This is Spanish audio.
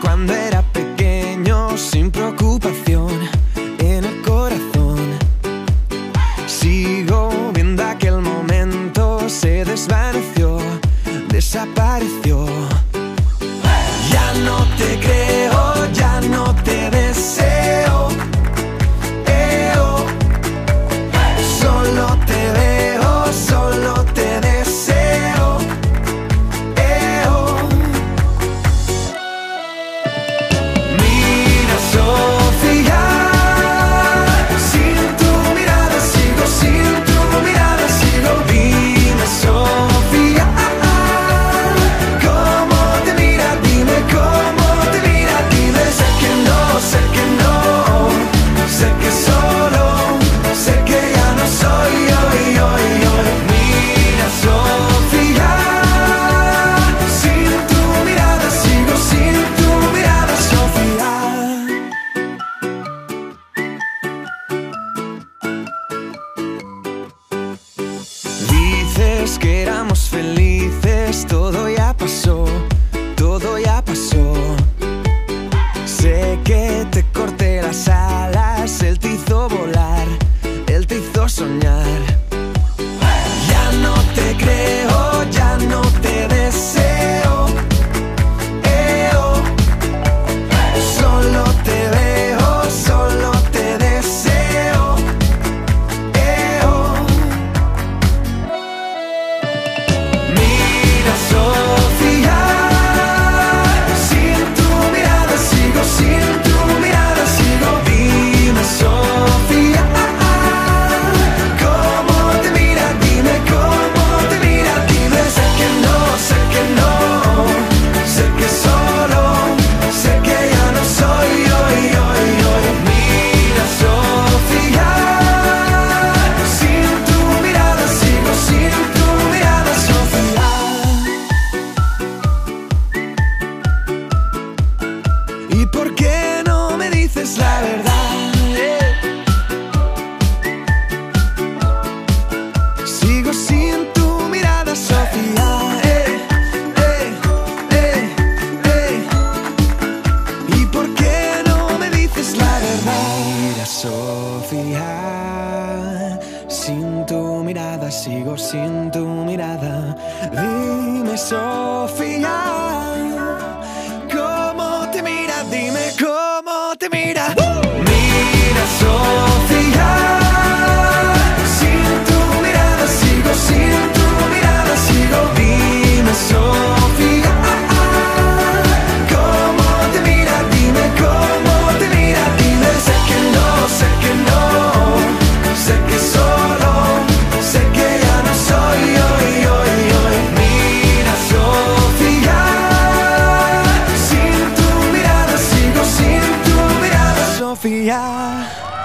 cuando que éramos felices, todo ya pasó, todo ya pasó. Sé que te corté las alas, él te hizo volar, él te hizo soñar. sin tu mirada, sigo sin tu mirada. Dime, Sofía. Philadelphia.